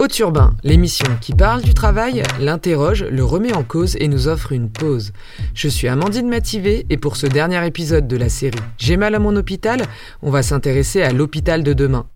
Au Turbin, l'émission qui parle du travail, l'interroge, le remet en cause et nous offre une pause. Je suis Amandine Mativé et pour ce dernier épisode de la série J'ai mal à mon hôpital, on va s'intéresser à l'hôpital de demain.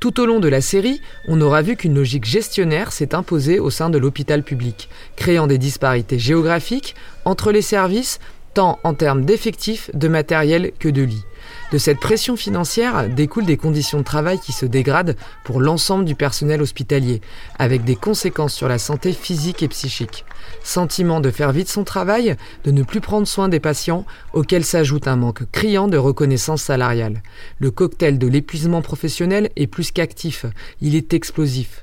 Tout au long de la série, on aura vu qu'une logique gestionnaire s'est imposée au sein de l'hôpital public, créant des disparités géographiques entre les services, tant en termes d'effectifs, de matériel que de lits. De cette pression financière découlent des conditions de travail qui se dégradent pour l'ensemble du personnel hospitalier, avec des conséquences sur la santé physique et psychique. Sentiment de faire vite son travail, de ne plus prendre soin des patients, auquel s'ajoute un manque criant de reconnaissance salariale. Le cocktail de l'épuisement professionnel est plus qu'actif, il est explosif.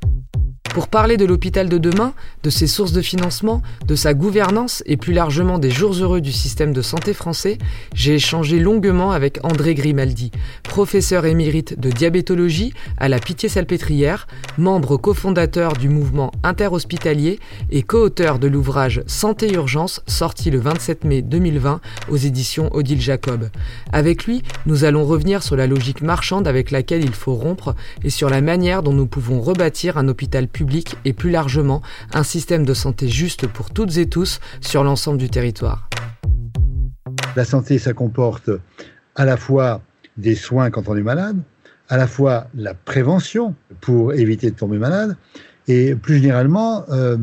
Pour parler de l'hôpital de demain, de ses sources de financement, de sa gouvernance et plus largement des jours heureux du système de santé français, j'ai échangé longuement avec André Grimaldi, professeur émérite de diabétologie à la Pitié-Salpêtrière, membre cofondateur du mouvement interhospitalier et co-auteur de l'ouvrage Santé Urgence sorti le 27 mai 2020 aux éditions Odile Jacob. Avec lui, nous allons revenir sur la logique marchande avec laquelle il faut rompre et sur la manière dont nous pouvons rebâtir un hôpital et plus largement un système de santé juste pour toutes et tous sur l'ensemble du territoire. La santé, ça comporte à la fois des soins quand on est malade, à la fois la prévention pour éviter de tomber malade, et plus généralement euh,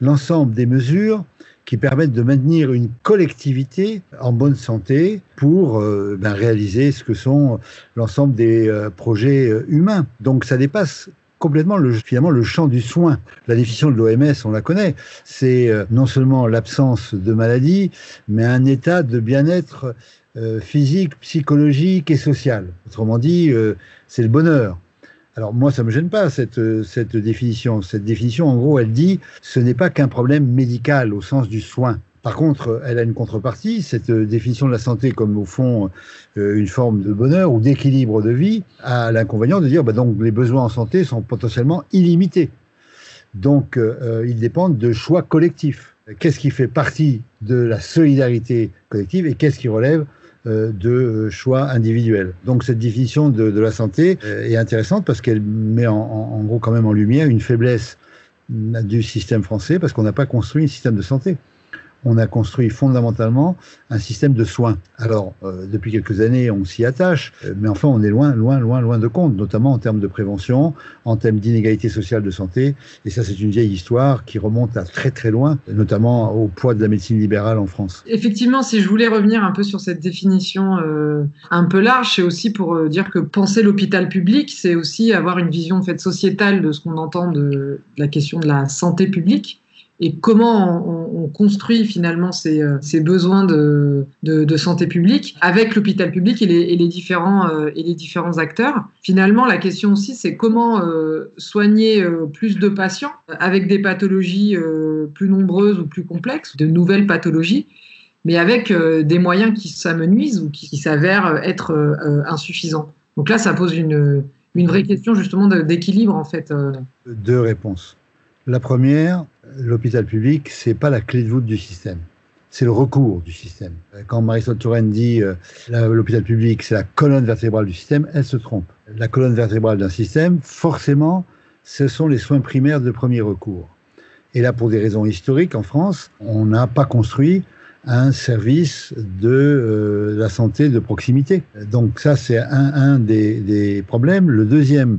l'ensemble des mesures qui permettent de maintenir une collectivité en bonne santé pour euh, ben, réaliser ce que sont l'ensemble des euh, projets humains. Donc ça dépasse complètement le, finalement le champ du soin. La définition de l'OMS, on la connaît, c'est euh, non seulement l'absence de maladie, mais un état de bien-être euh, physique, psychologique et social. Autrement dit, euh, c'est le bonheur. Alors moi, ça me gêne pas cette, cette définition. Cette définition, en gros, elle dit ce n'est pas qu'un problème médical au sens du soin. Par contre, elle a une contrepartie, cette définition de la santé comme au fond euh, une forme de bonheur ou d'équilibre de vie, a l'inconvénient de dire bah donc les besoins en santé sont potentiellement illimités. Donc euh, ils dépendent de choix collectifs. Qu'est-ce qui fait partie de la solidarité collective et qu'est-ce qui relève euh, de choix individuels? Donc cette définition de, la santé est intéressante parce qu'elle met en, en, gros quand même en lumière une faiblesse du système français parce qu'on n'a pas construit un système de santé on a construit fondamentalement un système de soins. Alors, euh, depuis quelques années, on s'y attache, euh, mais enfin, on est loin, loin, loin, loin de compte, notamment en termes de prévention, en termes d'inégalité sociale de santé. Et ça, c'est une vieille histoire qui remonte à très, très loin, notamment au poids de la médecine libérale en France. Effectivement, si je voulais revenir un peu sur cette définition euh, un peu large, c'est aussi pour dire que penser l'hôpital public, c'est aussi avoir une vision fait, sociétale de ce qu'on entend de la question de la santé publique et comment on, on construit finalement ces, euh, besoins de, santé publique avec l'hôpital public et les, différents, euh, et les différents acteurs. Finalement, la question aussi, c'est comment euh, soigner plus de patients avec des pathologies plus nombreuses ou plus complexes, de nouvelles pathologies, mais avec des moyens qui s'amenuisent ou qui, qui s'avèrent être insuffisants. Donc là, ça pose une, une vraie question justement d'équilibre en fait. Deux réponses. La première, l'hôpital public, c'est pas la clé de voûte du système. C'est le recours du système. Quand Marisol Touraine dit euh, l'hôpital public, c'est la colonne vertébrale du système, elle se trompe. La colonne vertébrale d'un système, forcément, ce sont les soins primaires de premier recours. Et là, pour des raisons historiques, en France, on n'a pas construit un service de euh, la santé de proximité. Donc ça, c'est un, des, des, problèmes. Le deuxième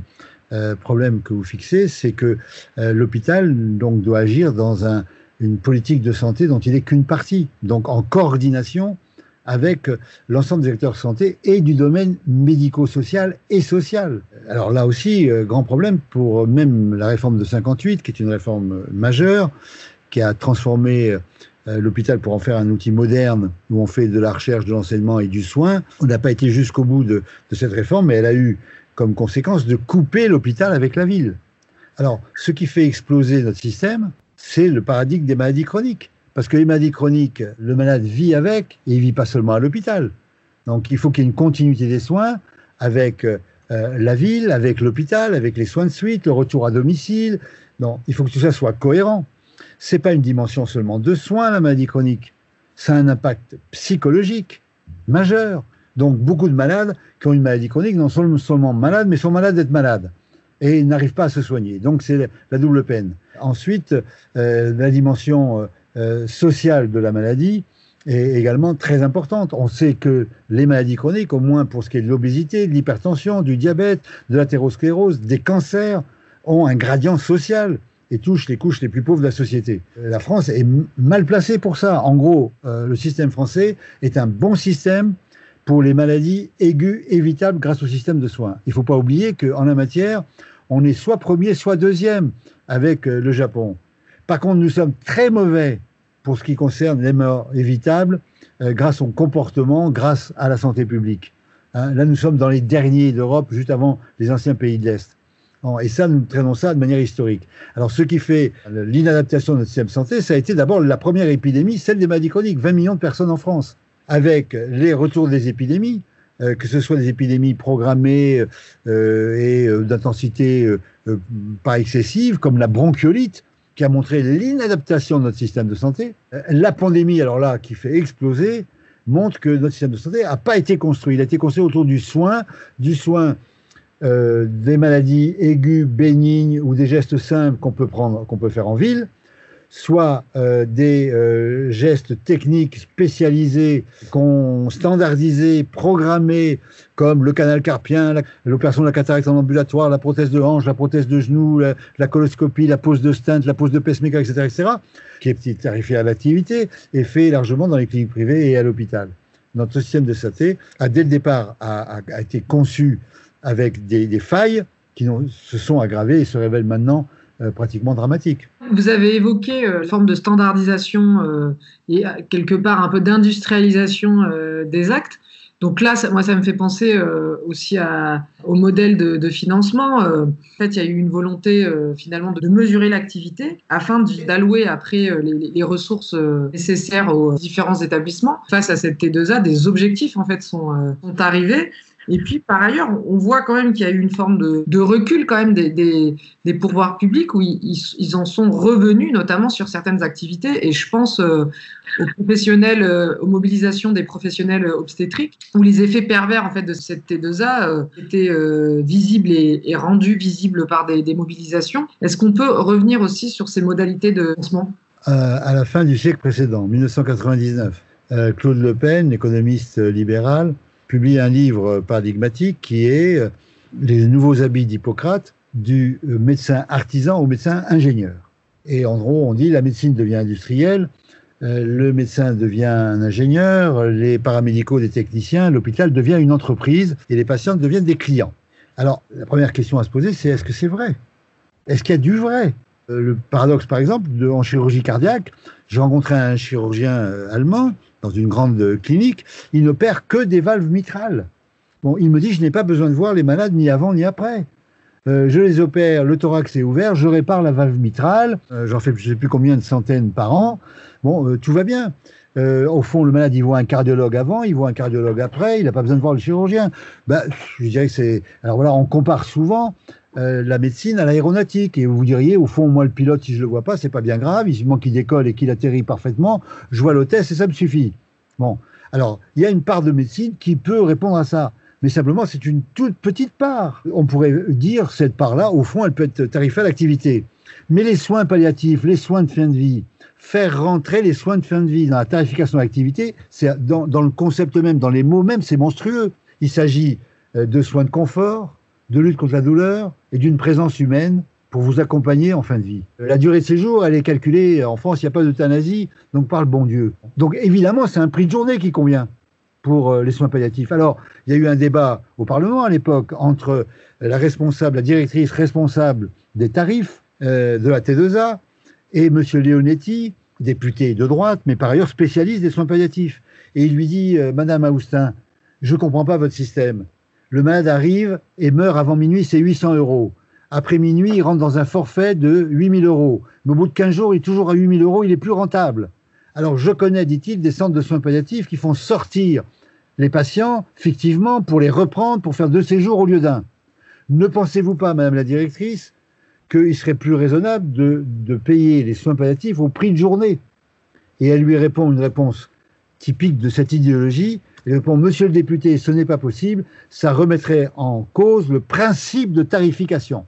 euh, problème que vous fixez, c'est que euh, l'hôpital donc doit agir dans un, une politique de santé dont il n'est qu'une partie, donc en coordination avec l'ensemble des acteurs de santé et du domaine médico-social et social. Alors là aussi, euh, grand problème pour même la réforme de 58, qui est une réforme majeure, qui a transformé l'hôpital pour en faire un outil moderne où on fait de la recherche, de l'enseignement et du soin. On n'a pas été jusqu'au bout de, cette réforme, mais elle a eu comme conséquence de couper l'hôpital avec la ville. Alors, ce qui fait exploser notre système, c'est le paradigme des maladies chroniques. Parce que les maladies chroniques, le malade vit avec, et il vit pas seulement à l'hôpital. Donc, il faut qu'il y ait une continuité des soins avec euh, la ville, avec l'hôpital, avec les soins de suite, le retour à domicile. Non, il faut que tout ça soit cohérent. C'est pas une dimension seulement de soins, la maladie chronique. Ça a un impact psychologique majeur. Donc beaucoup de malades qui ont une maladie chronique non seulement malades, mais sont malades d'être malades. et n'arrivent pas à se soigner. Donc c'est la double peine. Ensuite, euh, la dimension euh, sociale de la maladie est également très importante. On sait que les maladies chroniques, au moins pour ce qui est de l'obésité, de l'hypertension, du diabète, de l'athérosclérose, des cancers, ont un gradient social et touchent les couches les plus pauvres de la société. La France est mal placée pour ça. En gros, euh, le système français est un bon système pour les maladies aiguës évitables grâce au système de soins. Il ne faut pas oublier qu'en la matière, on est soit premier, soit deuxième avec euh, le Japon. Par contre, nous sommes très mauvais pour ce qui concerne les morts évitables euh, grâce au comportement, grâce à la santé publique. Hein, là, nous sommes dans les derniers d'Europe, juste avant les anciens pays de l'Est. Et ça, nous traînons ça de manière historique. Alors, ce qui fait l'inadaptation de notre système de santé, ça a été d'abord la première épidémie, celle des maladies chroniques, 20 millions de personnes en France, avec les retours des épidémies, euh, que ce soit des épidémies programmées euh, et euh, d'intensité pas excessive, comme la bronchiolite, qui a montré l'inadaptation de notre système de santé. La pandémie, alors là, qui fait exploser, montre que notre système de santé n'a pas été construit. Il a été construit autour du soin, du soin des maladies aiguës, bénignes ou des gestes simples qu'on peut prendre, qu'on peut faire en ville, soit euh, des euh, gestes techniques spécialisés, qu'on standardisé, programmés, comme le canal carpien, l'opération de la cataracte en ambulatoire, la prothèse de hanche, la prothèse de genou, la, coloscopie, la pose de stent, la pose de pacemaker, etc., etc., qui est tarifé à l'activité et fait largement dans les cliniques privées et à l'hôpital. Notre système de santé a dès le départ a, été conçu avec des, failles qui se sont aggravées et se révèlent maintenant pratiquement dramatiques. Vous avez évoqué euh, une forme de standardisation euh, et quelque part un peu d'industrialisation des actes. Donc là, moi, ça me fait penser aussi au modèle de, financement. en fait, il y a eu une volonté finalement de, mesurer l'activité afin d'allouer après les, ressources nécessaires aux différents établissements. Face à cette T2A, des objectifs en fait sont arrivés. Et puis, par ailleurs, on voit quand même qu'il y a eu une forme de, recul quand même des, des, pouvoirs publics où ils, en sont revenus, notamment sur certaines activités. Et je pense euh, aux professionnels, euh, aux mobilisations des professionnels obstétriques, où les effets pervers en fait de cette T2A euh, étaient visibles et, rendus visibles par des, mobilisations. Est-ce qu'on peut revenir aussi sur ces modalités de lancement? À la fin du siècle précédent, 1999, Claude Le Pen, économiste libéral, publie un livre paradigmatique qui est euh, Les nouveaux habits d'Hippocrate du euh, médecin artisan au médecin ingénieur. Et en gros, on dit la médecine devient industrielle, euh, le médecin devient ingénieur, les paramédicaux des techniciens, l'hôpital devient une entreprise et les patients deviennent des clients. Alors, la première question à se poser, c'est est-ce que c'est vrai? Est-ce qu'il y a du vrai? Le paradoxe, par exemple, de, en chirurgie cardiaque, j'ai rencontré un chirurgien allemand dans une grande clinique, il n'opère que des valves mitrales. Bon, il me dit, je n'ai pas besoin de voir les malades ni avant ni après. Euh, je les opère, le thorax est ouvert, je répare la valve mitrale, euh, j'en fais je ne sais plus combien de centaines par an. Bon, euh, tout va bien. Au fond, le malade, il voit un cardiologue avant, il voit un cardiologue après, il n'a pas besoin de voir le chirurgien. Ben, je dirais que c'est. Alors voilà, on compare souvent la médecine à l'aéronautique. Et vous diriez, au fond, moi, le pilote, si je le vois pas, c'est pas bien grave. Il manque qu'il décolle et qu'il atterrit parfaitement. Je vois l'hôtesse et ça me suffit. Bon. Alors, il y a une part de médecine qui peut répondre à ça. Mais simplement, c'est une toute petite part. On pourrait dire, cette part-là, au fond, elle peut être tarifée à l'activité. Mais les soins palliatifs, les soins de fin de vie, faire rentrer les soins de fin de vie dans la tarification d'activité, c'est dans, dans, le concept même, dans les mots même, c'est monstrueux. Il s'agit euh, de soins de confort, de lutte contre la douleur et d'une présence humaine pour vous accompagner en fin de vie. La durée de séjour, elle est calculée, en France, il n'y a pas d'euthanasie, donc par le bon Dieu. Donc évidemment, c'est un prix de journée qui convient pour euh, les soins palliatifs. Alors, il y a eu un débat au Parlement à l'époque entre la responsable, la directrice responsable des tarifs euh, de la T2A et M. Leonetti, député de droite, mais par ailleurs spécialiste des soins palliatifs. Et il lui dit, euh, Madame Austin, je ne comprends pas votre système. Le malade arrive et meurt avant minuit, c'est 800 euros. Après minuit, il rentre dans un forfait de 8000 euros. Mais au bout de 15 jours, il est toujours à 8000 euros, il est plus rentable. Alors, je connais, dit-il, des centres de soins palliatifs qui font sortir les patients, fictivement, pour les reprendre, pour faire deux séjours au lieu d'un. Ne pensez-vous pas, Madame la directrice, qu'il serait plus raisonnable de, de payer les soins palliatifs au prix de journée. Et elle lui répond une réponse typique de cette idéologie. Et répond, Monsieur le député, ce n'est pas possible, ça remettrait en cause le principe de tarification.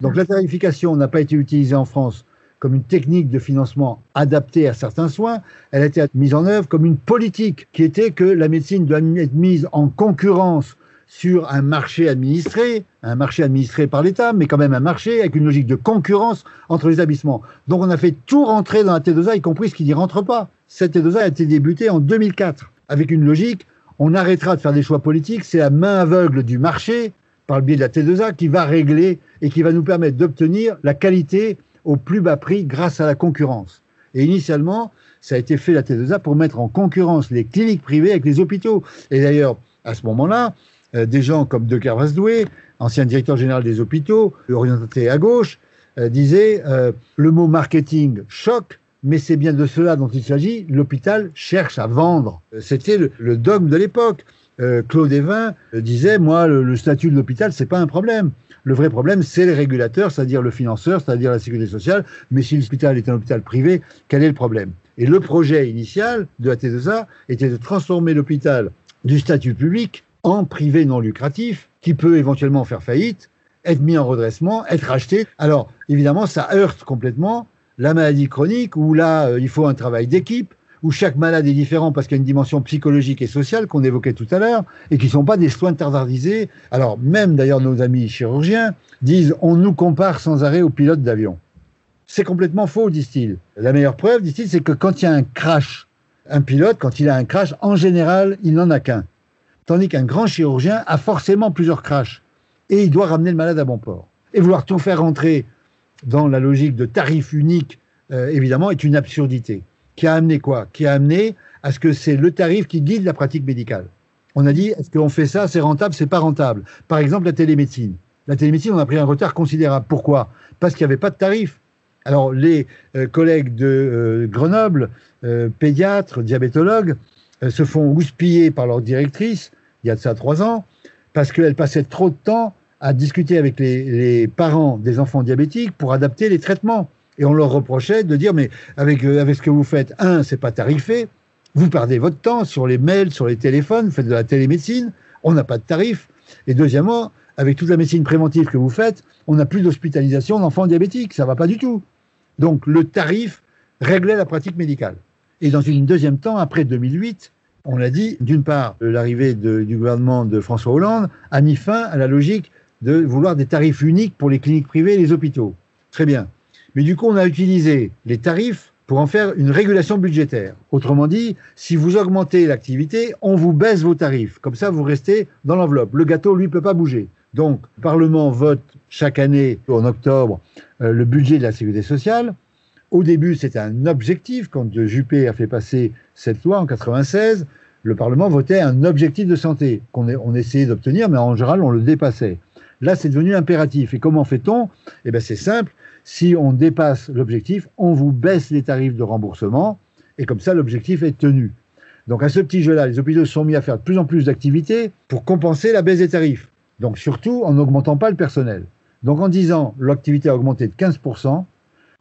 Donc la tarification n'a pas été utilisée en France comme une technique de financement adaptée à certains soins, elle a été mise en œuvre comme une politique qui était que la médecine doit être mise en concurrence sur un marché administré, un marché administré par l'État, mais quand même un marché avec une logique de concurrence entre les établissements. Donc on a fait tout rentrer dans la T2A, y compris ce qui n'y rentre pas. Cette T2A a été débutée en 2004, avec une logique, on arrêtera de faire des choix politiques, c'est la main aveugle du marché, par le biais de la T2A, qui va régler et qui va nous permettre d'obtenir la qualité au plus bas prix grâce à la concurrence. Et initialement, ça a été fait la T2A pour mettre en concurrence les cliniques privées avec les hôpitaux. Et d'ailleurs, à ce moment-là, des gens comme De Carvasdoué, ancien directeur général des hôpitaux, orienté à gauche, euh, disaient euh, le mot marketing choque, mais c'est bien de cela dont il s'agit. L'hôpital cherche à vendre. C'était le, dogme de l'époque. Claude Evin disait moi, le, le statut de l'hôpital, c'est pas un problème. Le vrai problème, c'est les régulateurs, c'est-à-dire le financeur, c'est-à-dire la sécurité sociale. Mais si l'hôpital est un hôpital privé, quel est le problème? Et le projet initial de la T2A était de transformer l'hôpital du statut public privé non lucratif, qui peut éventuellement faire faillite, être mis en redressement, être racheté. Alors, évidemment, ça heurte complètement la maladie chronique, où là, euh, il faut un travail d'équipe, où chaque malade est différent parce qu'il y a une dimension psychologique et sociale qu'on évoquait tout à l'heure, et qui ne sont pas des soins standardisés. Alors, même d'ailleurs, nos amis chirurgiens disent on nous compare sans arrêt aux pilotes d'avion. C'est complètement faux, disent-ils. La meilleure preuve, disent-ils, c'est que quand il y a un crash, un pilote, quand il a un crash, en général, il n'en a qu'un. Tandis qu'un grand chirurgien a forcément plusieurs crashs. Et il doit ramener le malade à bon port. Et vouloir tout faire rentrer dans la logique de tarif unique, euh, évidemment, est une absurdité. Qui a amené quoi? Qui a amené à ce que c'est le tarif qui guide la pratique médicale. On a dit, est-ce qu'on fait ça, c'est rentable, c'est pas rentable Par exemple, la télémédecine. La télémédecine, on a pris un retard considérable. Pourquoi? Parce qu'il n'y avait pas de tarif. Alors, les euh, collègues de euh, Grenoble, pédiatres, diabétologues, se font houspiller par leur directrice il y a de ça trois ans, parce qu'elle passait trop de temps à discuter avec les, parents des enfants diabétiques pour adapter les traitements. Et on leur reprochait de dire, mais avec, euh, avec ce que vous faites, un, c'est pas tarifé, vous perdez votre temps sur les mails, sur les téléphones, faites de la télémédecine, on n'a pas de tarif. Et deuxièmement, avec toute la médecine préventive que vous faites, on n'a plus d'hospitalisation d'enfants diabétiques, ça va pas du tout. Donc le tarif réglait la pratique médicale. Et dans une deuxième temps, après 2008, on l'a dit, d'une part, l'arrivée du gouvernement de François Hollande a mis fin à la logique de vouloir des tarifs uniques pour les cliniques privées et les hôpitaux. Très bien. Mais du coup, on a utilisé les tarifs pour en faire une régulation budgétaire. Autrement dit, si vous augmentez l'activité, on vous baisse vos tarifs. Comme ça, vous restez dans l'enveloppe. Le gâteau, lui, ne peut pas bouger. Donc, le Parlement vote chaque année, en octobre, euh, le budget de la sécurité sociale. Au début, c'était un objectif. Quand Juppé a fait passer cette loi en 96, le Parlement votait un objectif de santé qu'on on essayait d'obtenir, mais en général, on le dépassait. Là, c'est devenu impératif. Et comment fait-on? Eh bien, c'est simple. Si on dépasse l'objectif, on vous baisse les tarifs de remboursement, et comme ça, l'objectif est tenu. Donc, à ce petit jeu-là, les hôpitaux sont mis à faire de plus en plus d'activités pour compenser la baisse des tarifs. Donc, surtout en n'augmentant pas le personnel. Donc, en disant l'activité a augmenté de 15%,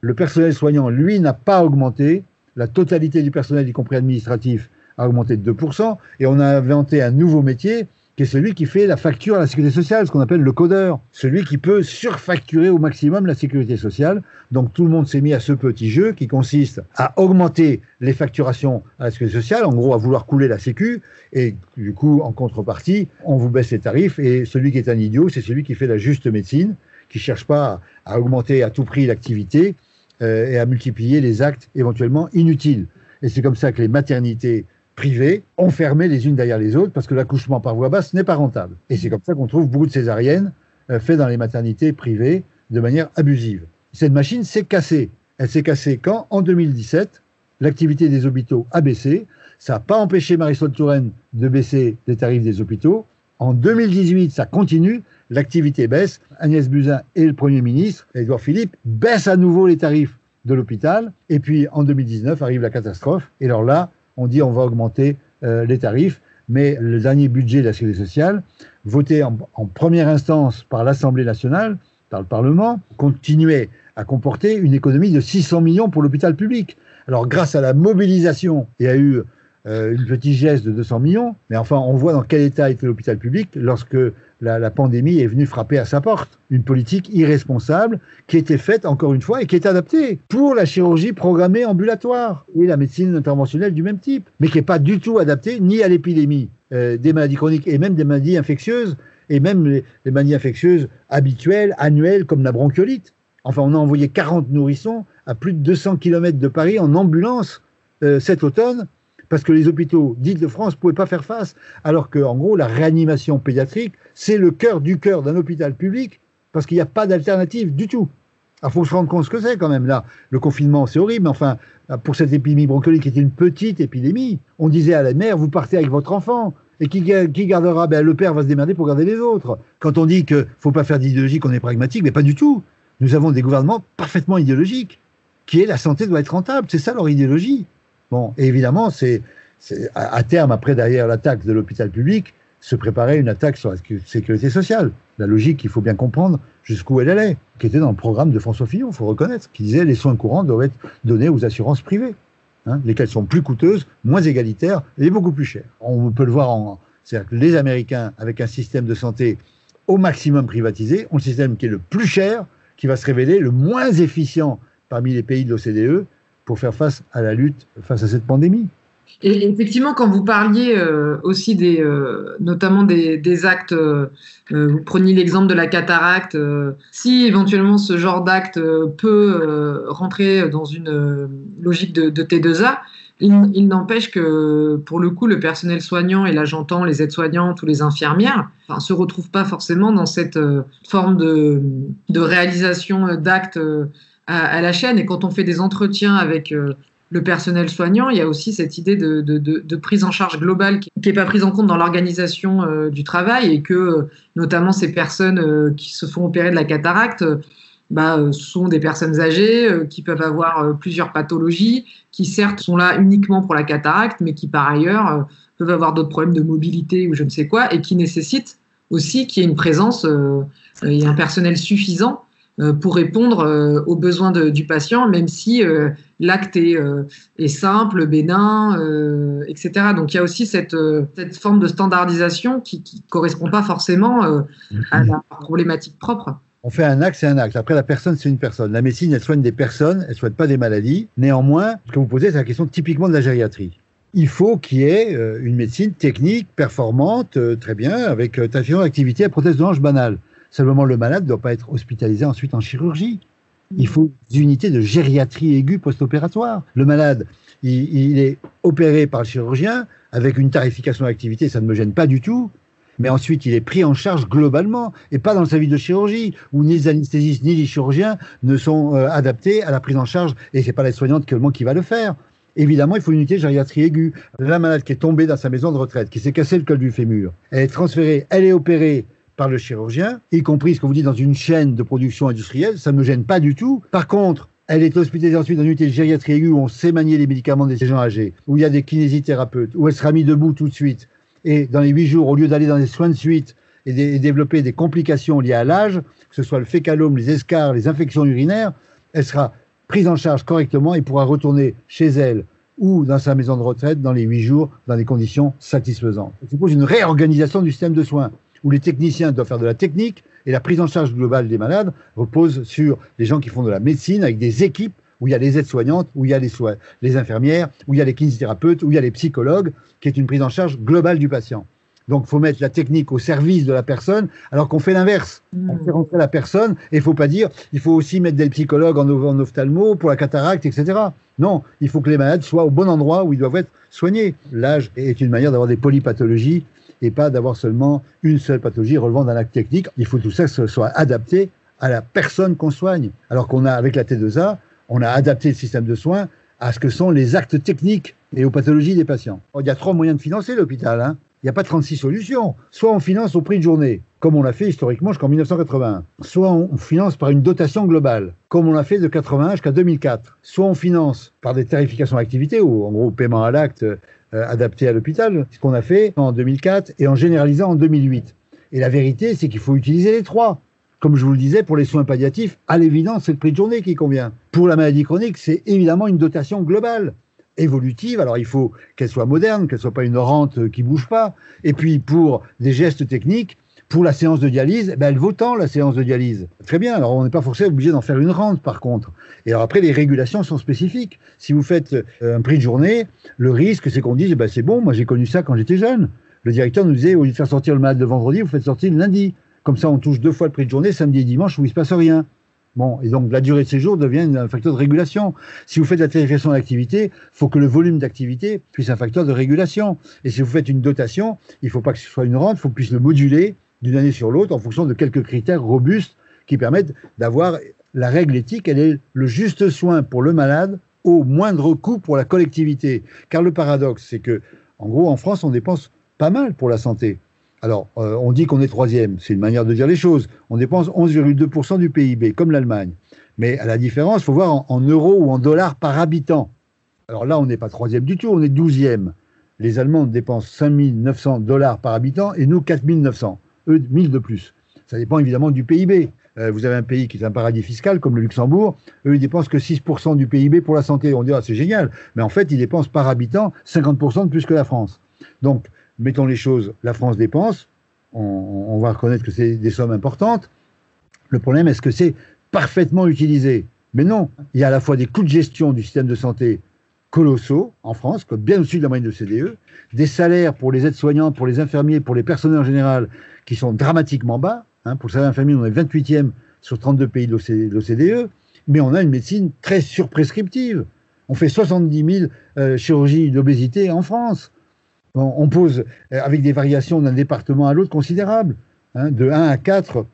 le personnel soignant, lui, n'a pas augmenté. La totalité du personnel, y compris administratif, a augmenté de 2%. Et on a inventé un nouveau métier qui est celui qui fait la facture à la sécurité sociale, ce qu'on appelle le codeur, celui qui peut surfacturer au maximum la sécurité sociale. Donc tout le monde s'est mis à ce petit jeu qui consiste à augmenter les facturations à la sécurité sociale, en gros à vouloir couler la sécu, et du coup en contrepartie, on vous baisse les tarifs, et celui qui est un idiot, c'est celui qui fait la juste médecine, qui cherche pas à augmenter à tout prix l'activité, euh, et à multiplier les actes éventuellement inutiles. Et c'est comme ça que les maternités privées ont fermé les unes derrière les autres parce que l'accouchement par voie basse n'est pas rentable. Et c'est comme ça qu'on trouve beaucoup de césariennes euh, faites dans les maternités privées de manière abusive. Cette machine s'est cassée. Elle s'est cassée quand? En 2017, l'activité des hôpitaux a baissé. Ça n'a pas empêché Marisol Touraine de baisser les tarifs des hôpitaux. En 2018, ça continue l'activité baisse. Agnès Buzyn et le Premier ministre, Édouard Philippe, baissent à nouveau les tarifs de l'hôpital. Et puis en 2019 arrive la catastrophe. Et alors là, on dit on va augmenter euh, les tarifs. Mais le dernier budget de la Sécurité sociale, voté en, en première instance par l'Assemblée nationale, par le Parlement, continuait à comporter une économie de 600 millions pour l'hôpital public. Alors grâce à la mobilisation, il y a eu euh, une petite geste de 200 millions, mais enfin, on voit dans quel état était l'hôpital public lorsque la, pandémie est venue frapper à sa porte. Une politique irresponsable qui était faite, encore une fois, et qui est adaptée pour la chirurgie programmée ambulatoire et la médecine interventionnelle du même type, mais qui n'est pas du tout adaptée ni à l'épidémie euh, des maladies chroniques et même des maladies infectieuses, et même les, maladies infectieuses habituelles, annuelles, comme la bronchiolite. Enfin, on a envoyé 40 nourrissons à plus de 200 km de Paris en ambulance euh, cet automne parce que les hôpitaux d'Île-de-France ne pouvaient pas faire face, alors qu'en gros, la réanimation pédiatrique, c'est le cœur du cœur d'un hôpital public, parce qu'il n'y a pas d'alternative du tout. Il faut se rendre compte ce que c'est quand même là. Le confinement, c'est horrible, mais enfin, pour cette épidémie bronchiolique qui était une petite épidémie, on disait à la mère, vous partez avec votre enfant. Et qui, gardera? Ben, Le père va se démerder pour garder les autres. Quand on dit qu'il ne faut pas faire d'idéologie, qu'on est pragmatique, mais pas du tout. Nous avons des gouvernements parfaitement idéologiques, qui est la santé doit être rentable. C'est ça leur idéologie. Bon, évidemment, c'est à, terme, après, derrière l'attaque de l'hôpital public, se préparait une attaque sur la sécurité sociale. La logique, il faut bien comprendre jusqu'où elle allait, qui était dans le programme de François Fillon, il faut reconnaître, qui disait les soins courants doivent être donnés aux assurances privées, hein, lesquelles sont plus coûteuses, moins égalitaires et beaucoup plus chères. On peut le voir en. C'est-à-dire que les Américains, avec un système de santé au maximum privatisé, ont le système qui est le plus cher, qui va se révéler le moins efficient parmi les pays de l'OCDE, pour faire face à la lutte face à cette pandémie. Et effectivement, quand vous parliez euh, aussi des, euh, notamment des, actes, euh, vous preniez l'exemple de la cataracte. si éventuellement ce genre d'acte peut rentrer dans une logique de, T2A, il, n'empêche que pour le coup, le personnel soignant et là j'entends les aides-soignantes ou les infirmières, enfin, se retrouvent pas forcément dans cette forme de, de réalisation d'actes à, la chaîne. Et quand on fait des entretiens avec euh, le personnel soignant, il y a aussi cette idée de, de, de, prise en charge globale qui n'est pas prise en compte dans l'organisation euh, du travail et que notamment ces personnes euh, qui se font opérer de la cataracte bah, sont des personnes âgées qui peuvent avoir plusieurs pathologies, qui certes sont là uniquement pour la cataracte, mais qui par ailleurs peuvent avoir d'autres problèmes de mobilité ou je ne sais quoi, et qui nécessitent aussi qu'il y ait une présence et un personnel suffisant euh, pour répondre euh, aux besoins de, du patient, même si euh, l'acte est, est, simple, bénin, etc. Donc il y a aussi cette, cette forme de standardisation qui ne correspond pas forcément à la problématique propre. On fait un acte, c'est un acte. Après, la personne, c'est une personne. La médecine, elle soigne des personnes, elle ne soigne pas des maladies. Néanmoins, ce que vous posez, c'est la question typiquement de la gériatrie. Il faut qu'il y ait une médecine technique, performante, très bien, avec ta activité à prothèse de hanche banale. Seulement, le malade ne doit pas être hospitalisé ensuite en chirurgie. Il faut des unités de gériatrie aiguë post-opératoire. Le malade, il, est opéré par le chirurgien avec une tarification d'activité, ça ne me gêne pas du tout. Mais ensuite, il est pris en charge globalement et pas dans le service de chirurgie où ni les anesthésistes ni les chirurgiens ne sont euh, adaptés à la prise en charge et c'est pas la soignante qui va le faire. Évidemment, il faut une unité de gériatrie aiguë. La malade qui est tombée dans sa maison de retraite, qui s'est cassé le col du fémur, elle est transférée, elle est opérée par le chirurgien, y compris ce que vous dites dans une chaîne de production industrielle, ça ne me gêne pas du tout. Par contre, elle est hospitalisée ensuite dans une unité de gériatrie aiguë où on sait manier les médicaments des gens âgés, où il y a des kinésithérapeutes, où elle sera mise debout tout de suite. Et dans les huit jours, au lieu d'aller dans des soins de suite et, développer des complications liées à l'âge, que ce soit le fécalome, les escarres, les infections urinaires, elle sera prise en charge correctement et pourra retourner chez elle ou dans sa maison de retraite dans les huit jours dans des conditions satisfaisantes. Ça suppose une réorganisation du système de soins où les techniciens doivent faire de la technique et la prise en charge globale des malades repose sur les gens qui font de la médecine avec des équipes où il y a les aides-soignantes, où il y a les, les infirmières, où il y a les kinésithérapeutes, où il y a les psychologues, qui est une prise en charge globale du patient. Donc, il faut mettre la technique au service de la personne, alors qu'on fait l'inverse. On fait rentrer la personne, et il ne faut pas dire, il faut aussi mettre des psychologues en, en ophtalmo pour la cataracte, etc. Non, il faut que les malades soient au bon endroit où ils doivent être soignés. L'âge est une manière d'avoir des polypathologies et pas d'avoir seulement une seule pathologie relevant d'un acte technique. Il faut que tout ça soit adapté à la personne qu'on soigne. Alors qu'on a, avec la T2A, on a adapté le système de soins à ce que sont les actes techniques et aux pathologies des patients. Il y a trois moyens de financer l'hôpital. Hein. Il n'y a pas 36 solutions. Soit on finance au prix de journée, comme on l'a fait historiquement jusqu'en 1981. Soit on finance par une dotation globale, comme on l'a fait de 81 jusqu'à 2004. Soit on finance par des tarifications d'activité, ou en gros paiement à l'acte, euh, adapté à l'hôpital, ce qu'on a fait en 2004 et en généralisant en 2008. Et la vérité, c'est qu'il faut utiliser les trois. Comme je vous le disais, pour les soins palliatifs, à l'évidence, c'est le prix de journée qui convient. Pour la maladie chronique, c'est évidemment une dotation globale, évolutive. Alors il faut qu'elle soit moderne, qu'elle soit pas une rente qui bouge pas. Et puis pour des gestes techniques, Pour la séance de dialyse, ben, elle vaut tant la séance de dialyse. Très bien, alors on n'est pas forcément obligé d'en faire une rente par contre. Et alors après, les régulations sont spécifiques. Si vous faites euh, un prix de journée, le risque c'est qu'on dise, ben, c'est bon, moi j'ai connu ça quand j'étais jeune. Le directeur nous disait, au lieu de faire sortir le malade le vendredi, vous faites sortir le lundi. Comme ça, on touche deux fois le prix de journée, samedi et dimanche, où il ne se passe rien. Bon, et donc la durée de séjour devient un facteur de régulation. Si vous faites la tarification d'activité, il faut que le volume d'activité puisse un facteur de régulation. Et si vous faites une dotation, il ne faut pas que ce soit une rente, il faut qu'on puisse le moduler d'une année sur l'autre en fonction de quelques critères robustes qui permettent d'avoir la règle éthique, elle est le juste soin pour le malade au moindre coût pour la collectivité. Car le paradoxe, c'est que, en gros, en France, on dépense pas mal pour la santé. Alors, euh, on dit qu'on est troisième, c'est une manière de dire les choses. On dépense 11,2% du PIB, comme l'Allemagne. Mais à la différence, il faut voir en, euros ou en dollars par habitant. Alors là, on n'est pas troisième du tout, on est douzième. Les Allemands dépensent 5 900 dollars par habitant et nous 4 900. Eux, 1000 de plus. Ça dépend évidemment du PIB. Euh, vous avez un pays qui est un paradis fiscal, comme le Luxembourg. Eux, ils dépensent que 6% du PIB pour la santé. On dirait, c'est génial. Mais en fait, ils dépensent par habitant 50% de plus que la France. Donc, mettons les choses, la France dépense, on, va reconnaître que c'est des sommes importantes. Le problème, est-ce que c'est parfaitement utilisé? Mais non, il y a à la fois des coûts de gestion du système de santé colossaux en France, bien au-dessus de la moyenne de CDE, des salaires pour les aides-soignants, pour les infirmiers, pour les personnels en général, qui sont dramatiquement bas. Hein. pour le salaire infirmier, on est 28e sur 32 pays de l'OCDE, mais on a une médecine très surprescriptive. On fait 70 000 euh, chirurgies d'obésité en France on pose euh, avec des variations d'un département à l'autre considérables, hein, de 1 à 4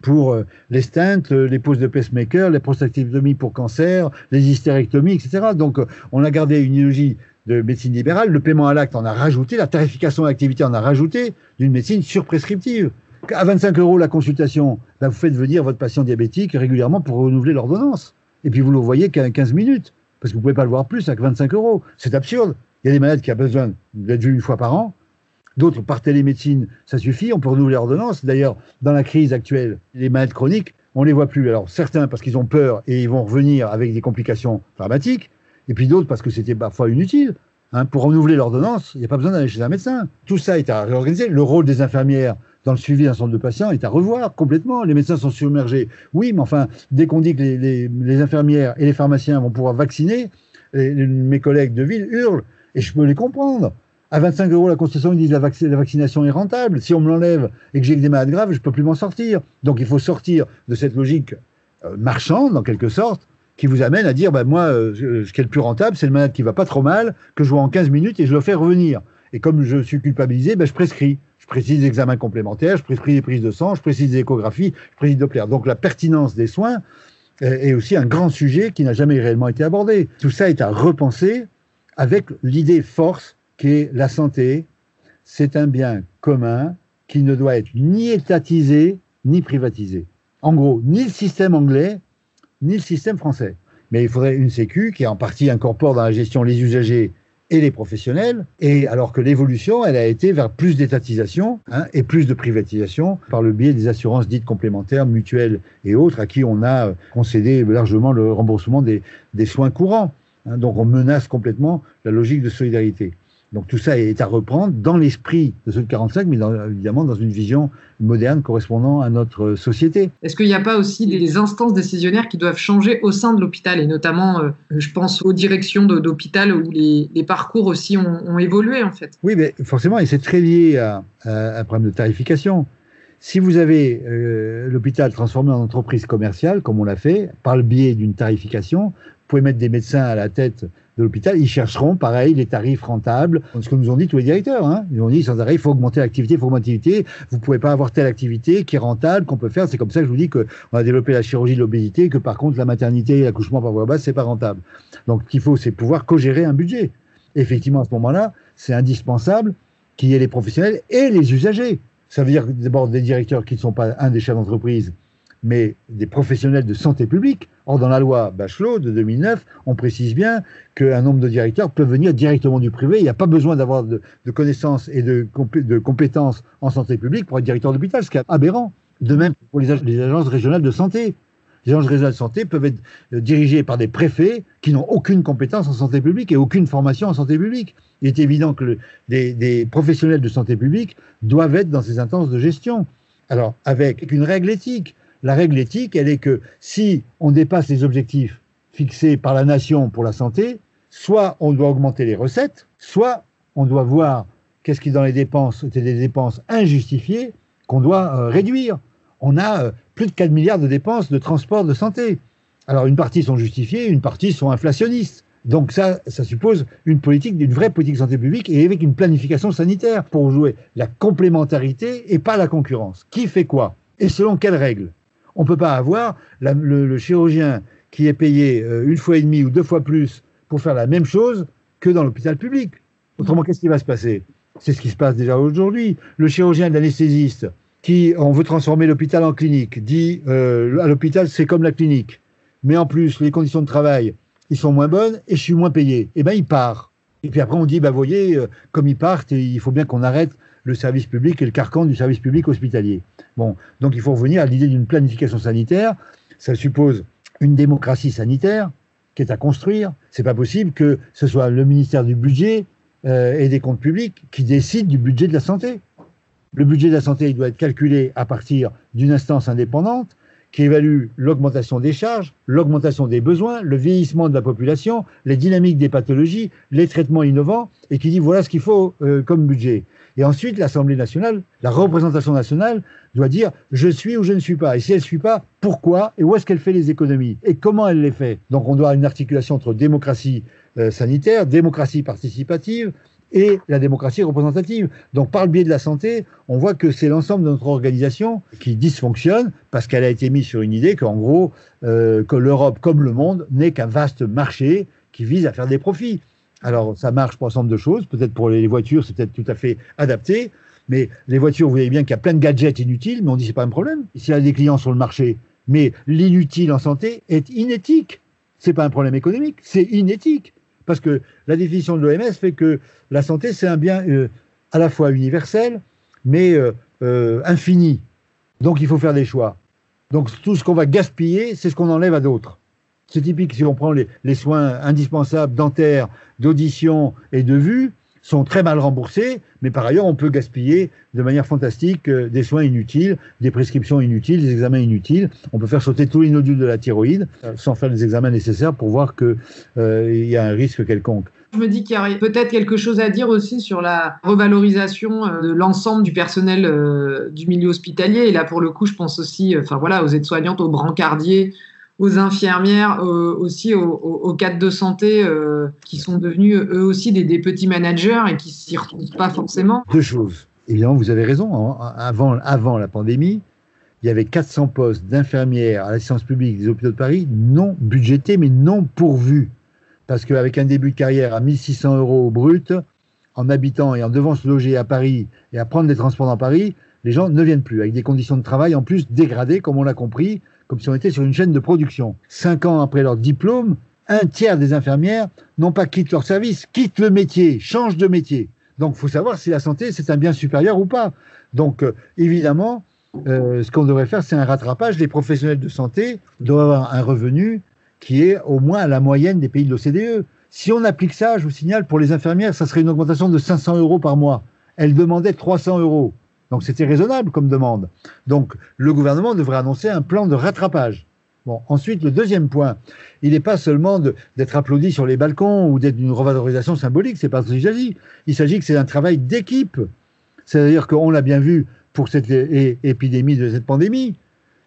pour euh, les stents, euh, les poses de pacemaker, les prostatectomies pour cancer, les hystérectomies, etc. Donc on a gardé une idéologie de médecine libérale, le paiement à l'acte en a rajouté, la tarification à l'activité en a rajouté, d'une médecine surprescriptive. À 25 euros la consultation, ben, vous faites venir votre patient diabétique régulièrement pour renouveler l'ordonnance. Et puis vous le voyez qu'à 15 minutes, parce que vous ne pouvez pas le voir plus à 25 euros. C'est absurde. Il y a des malades qui ont besoin d'être vus une fois par an. D'autres, par télémédecine, ça suffit. On peut renouveler l'ordonnance. D'ailleurs, dans la crise actuelle, les malades chroniques, on les voit plus. Alors, certains parce qu'ils ont peur et ils vont revenir avec des complications dramatiques. Et puis d'autres parce que c'était parfois inutile. Hein, pour renouveler l'ordonnance, il n'y a pas besoin d'aller chez un médecin. Tout ça est à réorganiser. Le rôle des infirmières dans le suivi d'un centre de patients est à revoir complètement. Les médecins sont submergés. Oui, mais enfin, dès qu'on dit que les, les, infirmières et les pharmaciens vont pouvoir vacciner, mes collègues de ville hurlent et je peux les comprendre. À 25 euros la Constitution, ils disent la, la vaccination est rentable. Si on me l'enlève et que j'ai des malades graves, je peux plus m'en sortir. Donc il faut sortir de cette logique euh, marchande, en quelque sorte, qui vous amène à dire, bah, moi, euh, ce qui est le plus rentable, c'est le malade qui va pas trop mal, que je vois en 15 minutes et je le fais revenir. Et comme je suis culpabilisé, bah, je prescris. Je précise des examens complémentaires, je prescris des prises de sang, je précise des échographies, je précise Doppler. Donc la pertinence des soins est aussi un grand sujet qui n'a jamais réellement été abordé. Tout ça est à repenser avec l'idée force la santé, c'est un bien commun qui ne doit être ni étatisé ni privatisé. En gros, ni le système anglais, ni le système français. Mais il faudrait une sécu qui en partie incorpore dans la gestion les usagers et les professionnels, et alors que l'évolution, elle a été vers plus d'étatisation hein, et plus de privatisation par le biais des assurances dites complémentaires, mutuelles et autres, à qui on a concédé largement le remboursement des soins courants. Hein, donc on menace complètement la logique de solidarité. Donc tout ça est à reprendre dans l'esprit de ceux de 45, mais évidemment dans une vision moderne correspondant à notre société. Est-ce qu'il n'y a pas aussi des instances décisionnaires qui doivent changer au sein de l'hôpital et notamment, euh, je pense aux directions d'hôpital où les, parcours aussi ont, évolué en fait? Oui, mais forcément, et c'est très lié à, un problème de tarification. Si vous avez euh, l'hôpital transformé en entreprise commerciale, comme on l'a fait, par le biais d'une tarification, pouvez mettre des médecins à la tête de l'hôpital, ils chercheront, pareil, les tarifs rentables. Ce que nous ont dit tous les directeurs. Hein. Ils ont dit, sans arrêt, il faut augmenter l'activité, il faut augmenter l'activité. Vous pouvez pas avoir telle activité qui est rentable, qu'on peut faire. C'est comme ça que je vous dis qu'on a développé la chirurgie de l'obésité, que par contre, la maternité et l'accouchement par voie basse, c'est pas rentable. Donc, ce qu'il faut, c'est pouvoir co-gérer un budget. Effectivement, à ce moment-là, c'est indispensable qu'il y ait les professionnels et les usagers. Ça veut dire d'abord des directeurs qui ne sont pas un des chefs d'entreprise, mais des professionnels de santé publique. Or, dans la loi Bachelot de 2009, on précise bien qu'un nombre de directeurs peut venir directement du privé. Il n'y a pas besoin d'avoir de, connaissances et de, compétences en santé publique pour être directeur d'hôpital, ce qui est aberrant. De même pour les, agences régionales de santé. Les agences régionales de santé peuvent être euh, dirigées par des préfets qui n'ont aucune compétence en santé publique et aucune formation en santé publique. Il est évident que des professionnels de santé publique doivent être dans ces instances de gestion. Alors, avec une règle éthique. La règle éthique, elle est que si on dépasse les objectifs fixés par la nation pour la santé, soit on doit augmenter les recettes, soit on doit voir qu'est-ce qui dans les dépenses étaient des dépenses injustifiées qu'on doit euh, réduire. On a euh, plus de 4 milliards de dépenses de transport de santé. Alors une partie sont justifiées, une partie sont inflationnistes. Donc ça, ça suppose une politique, une vraie politique de santé publique et avec une planification sanitaire pour jouer la complémentarité et pas la concurrence. Qui fait quoi? Et selon quelles règles? On ne peut pas avoir le, chirurgien qui est payé euh, une fois et demie ou deux fois plus pour faire la même chose que dans l'hôpital public. Autrement, qu'est-ce qui va se passer? C'est ce qui se passe déjà aujourd'hui. Le chirurgien l'anesthésiste qui, on veut transformer l'hôpital en clinique, dit euh, à l'hôpital c'est comme la clinique, mais en plus les conditions de travail ils sont moins bonnes et je suis moins payé. Eh ben il part. Et puis après on dit bah voyez euh, comme ils partent, il faut bien qu'on arrête le service public et le carcan du service public hospitalier. Bon, donc il faut revenir à l'idée d'une planification sanitaire. Ça suppose une démocratie sanitaire qui est à construire. C'est pas possible que ce soit le ministère du budget euh, et des comptes publics qui décide du budget de la santé. Le budget de la santé doit être calculé à partir d'une instance indépendante qui évalue l'augmentation des charges, l'augmentation des besoins, le vieillissement de la population, les dynamiques des pathologies, les traitements innovants, et qui dit voilà ce qu'il faut euh, comme budget. Et ensuite, l'Assemblée nationale, la représentation nationale, doit dire je suis ou je ne suis pas. Et si elle ne suit pas, pourquoi et où est-ce qu'elle fait les économies et comment elle les fait? Donc on doit avoir une articulation entre démocratie euh, sanitaire, démocratie participative, et la démocratie représentative. Donc par le biais de la santé, on voit que c'est l'ensemble de notre organisation qui dysfonctionne parce qu'elle a été mise sur une idée qu'en gros, euh, que l'Europe comme le monde n'est qu'un vaste marché qui vise à faire des profits. Alors ça marche pour un ensemble de choses, peut-être pour les voitures c'est peut-être tout à fait adapté, mais les voitures, vous voyez bien qu'il y a plein de gadgets inutiles, mais on dit c'est pas un problème. S'il y a des clients sur le marché, mais l'inutile en santé est inéthique. C'est pas un problème économique, c'est inéthique. Parce que la définition de l'OMS fait que la santé, c'est un bien euh, à la fois universel, mais euh, euh, infini. Donc il faut faire des choix. Donc tout ce qu'on va gaspiller, c'est ce qu'on enlève à d'autres. C'est typique si on prend les, soins indispensables dentaires, d'audition et de vue, sont très mal remboursés, mais par ailleurs, on peut gaspiller de manière fantastique euh, des soins inutiles, des prescriptions inutiles, des examens inutiles. On peut faire sauter tous les nodules de la thyroïde sans faire les examens nécessaires pour voir qu'il euh, y a un risque quelconque. Je me dis qu'il y a peut-être quelque chose à dire aussi sur la revalorisation euh, de l'ensemble du personnel du milieu hospitalier. Et là, pour le coup, je pense aussi enfin, voilà, aux aides-soignantes, aux brancardiers, aux infirmières, aussi aux, cadres de santé euh, qui sont devenus eux aussi des, petits managers et qui s'y retrouvent pas forcément. Deux choses. Évidemment, vous avez raison. Hein. Avant, avant la pandémie, il y avait 400 postes d'infirmières à l'assistance publique des hôpitaux de Paris non budgétés, mais non pourvus. Parce qu'avec un début de carrière à 1600 euros brut, en habitant et en devant se loger à Paris et à prendre des transports dans Paris, les gens ne viennent plus, avec des conditions de travail en plus dégradées, comme on l'a compris, comme si on était sur une chaîne de production. Cinq ans après leur diplôme, un tiers des infirmières n'ont pas quitté leur service, quittent le métier, changent de métier. Donc, faut savoir si la santé, c'est un bien supérieur ou pas. Donc, euh, évidemment, euh, ce qu'on devrait faire, c'est un rattrapage. Les professionnels de santé doivent avoir un revenu qui est au moins à la moyenne des pays de l'OCDE. Si on applique ça, je vous signale, pour les infirmières, ça serait une augmentation de 500 euros par mois. Elles demandaient 300 euros. Donc c'était raisonnable comme demande. Donc le gouvernement devrait annoncer un plan de rattrapage. Ensuite, le deuxième point, il n'est pas seulement d'être applaudi sur les balcons ou d'être une revalorisation symbolique, c'est pas ce qu'il s'agit. Il s'agit que c'est un travail d'équipe. C'est-à-dire qu'on l'a bien vu pour cette épidémie, de cette pandémie.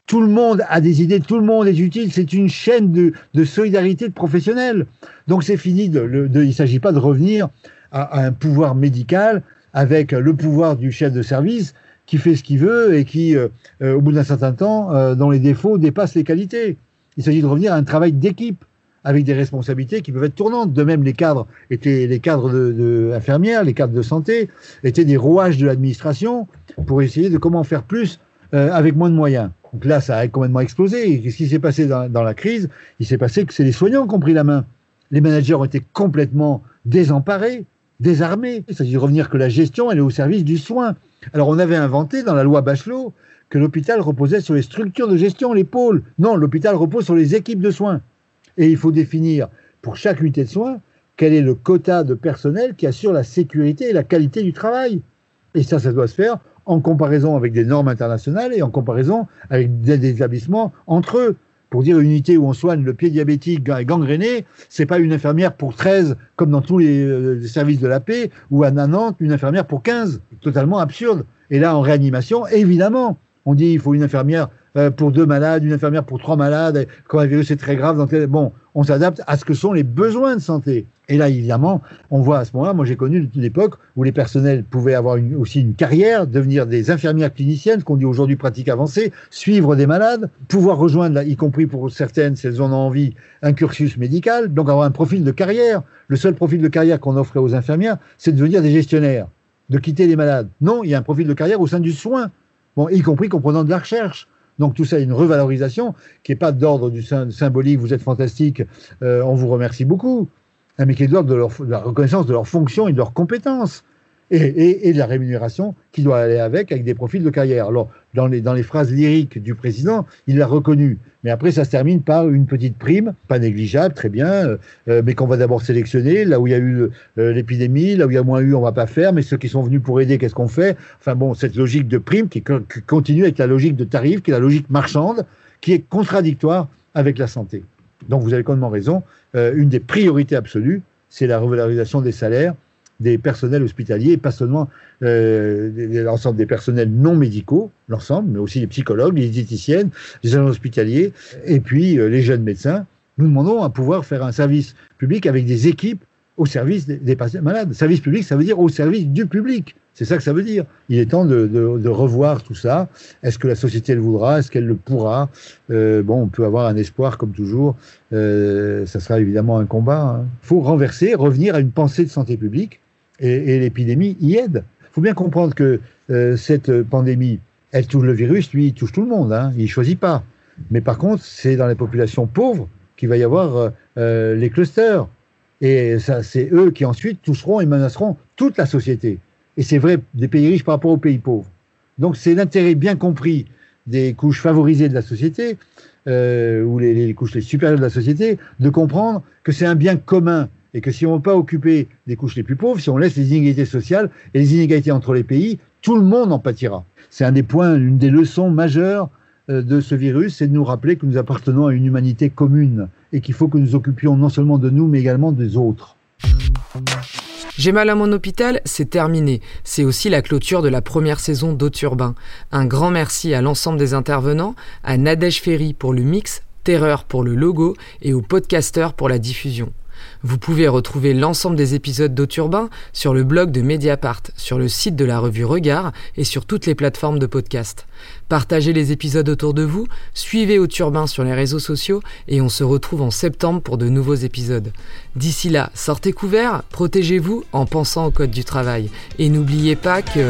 Tout le monde a des idées, tout le monde est utile. C'est une chaîne de, solidarité de professionnels. Donc c'est fini. Il ne s'agit pas de revenir à, un pouvoir médical avec le pouvoir du chef de service qui fait ce qu'il veut et qui, euh, euh, au bout d'un certain temps, euh, dans les défauts, dépasse les qualités. Il s'agit de revenir à un travail d'équipe avec des responsabilités qui peuvent être tournantes. De même, les cadres étaient les cadres de, infirmières, les cadres de santé étaient des rouages de l'administration pour essayer de comment faire plus avec moins de moyens. Donc là, ça a complètement explosé. Qu'est-ce qui s'est passé dans, dans, la crise? Il s'est passé que c'est les soignants qui ont pris la main. Les managers ont été complètement désemparés désarmé. Il s'agit de revenir que la gestion, elle est au service du soin. Alors on avait inventé dans la loi Bachelot que l'hôpital reposait sur les structures de gestion, les pôles. Non, l'hôpital repose sur les équipes de soins. Et il faut définir pour chaque unité de soins quel est le quota de personnel qui assure la sécurité et la qualité du travail. Et ça, ça doit se faire en comparaison avec des normes internationales et en comparaison avec des établissements entre eux. Pour dire une unité où on soigne le pied diabétique gangréné, c'est pas une infirmière pour 13 comme dans tous les, services de la paix ou à Nantes une infirmière pour 15, totalement absurde. Et là en réanimation, évidemment, on dit il faut une infirmière euh, pour deux malades, une infirmière pour trois malades, quand un virus est très grave. Bon, on s'adapte à ce que sont les besoins de santé. Et là, évidemment, on voit à ce moment-là, moi j'ai connu une époque où les personnels pouvaient avoir aussi une carrière, devenir des infirmières cliniciennes, ce qu'on dit aujourd'hui pratique avancée, suivre des malades, pouvoir rejoindre, y compris pour certaines, si elles en ont envie, un cursus médical, donc avoir un profil de carrière. Le seul profil de carrière qu'on offrait aux infirmières, c'est de devenir des gestionnaires, de quitter les malades. Non, il y a un profil de carrière au sein du soin, bon, y compris comprenant de la recherche. Donc tout ça, une revalorisation qui n'est pas d'ordre du symbolique, vous êtes fantastique, euh, on vous remercie beaucoup, mais qui est de, la reconnaissance de leur fonction et de leurs compétences et, de la rémunération qui doit aller avec, avec des profils de carrière. Alors, dans les, dans les phrases lyriques du président, il l'a reconnu. Mais après, ça se termine par une petite prime, pas négligeable, très bien, euh, euh, mais qu'on va d'abord sélectionner. Là où il y a eu euh, l'épidémie, là où il y a moins eu, on va pas faire. Mais ceux qui sont venus pour aider, qu'est-ce qu'on fait? Enfin bon, cette logique de prime qui, qui continue avec la logique de tarif, qui est la logique marchande, qui est contradictoire avec la santé. Donc vous avez complètement raison. une des priorités absolues, c'est la revalorisation des salaires des personnels hospitaliers, pas seulement euh, l'ensemble des personnels non médicaux, l'ensemble, mais aussi les psychologues, les diététiciennes, les agents hospitaliers, et puis euh, les jeunes médecins. Nous demandons à pouvoir faire un service public avec des équipes au service des, patients malades. Service public, ça veut dire au service du public. C'est ça que ça veut dire. Il est temps de, revoir tout ça. Est-ce que la société le voudra? Est-ce qu'elle le pourra? Euh, Bon, on peut avoir un espoir, comme toujours. ça sera évidemment un combat. Il hein. faut renverser, revenir à une pensée de santé publique et, l'épidémie y aide. Il faut bien comprendre que euh, cette pandémie, elle touche le virus, lui, il touche tout le monde, hein, il ne choisit pas. Mais par contre, c'est dans les populations pauvres qu'il va y avoir euh, euh, les clusters. Et ça, c'est eux qui ensuite toucheront et menaceront toute la société. Et c'est vrai des pays riches par rapport aux pays pauvres. Donc c'est l'intérêt bien compris des couches favorisées de la société, ou les, les couches les supérieures de la société, de comprendre que c'est un bien commun et que si on ne veut pas occuper les couches les plus pauvres, si on laisse les inégalités sociales et les inégalités entre les pays, tout le monde en pâtira. C'est un des points, une des leçons majeures euh, de ce virus, c'est de nous rappeler que nous appartenons à une humanité commune et qu'il faut que nous occupions non seulement de nous, mais également des autres. J'ai mal à mon hôpital, c'est terminé. C'est aussi la clôture de la première saison d'Auturbain. Un grand merci à l'ensemble des intervenants, à Nadège Ferry pour le mix, Terreur pour le logo et aux podcasteurs pour la diffusion. Vous pouvez retrouver l'ensemble des épisodes d'Auturbain sur le blog de Mediapart, sur le site de la revue Regard et sur toutes les plateformes de podcast. Partagez les épisodes autour de vous, suivez Auturbain sur les réseaux sociaux et on se retrouve en septembre pour de nouveaux épisodes. D'ici là, sortez couverts, protégez-vous en pensant au code du travail et n'oubliez pas que...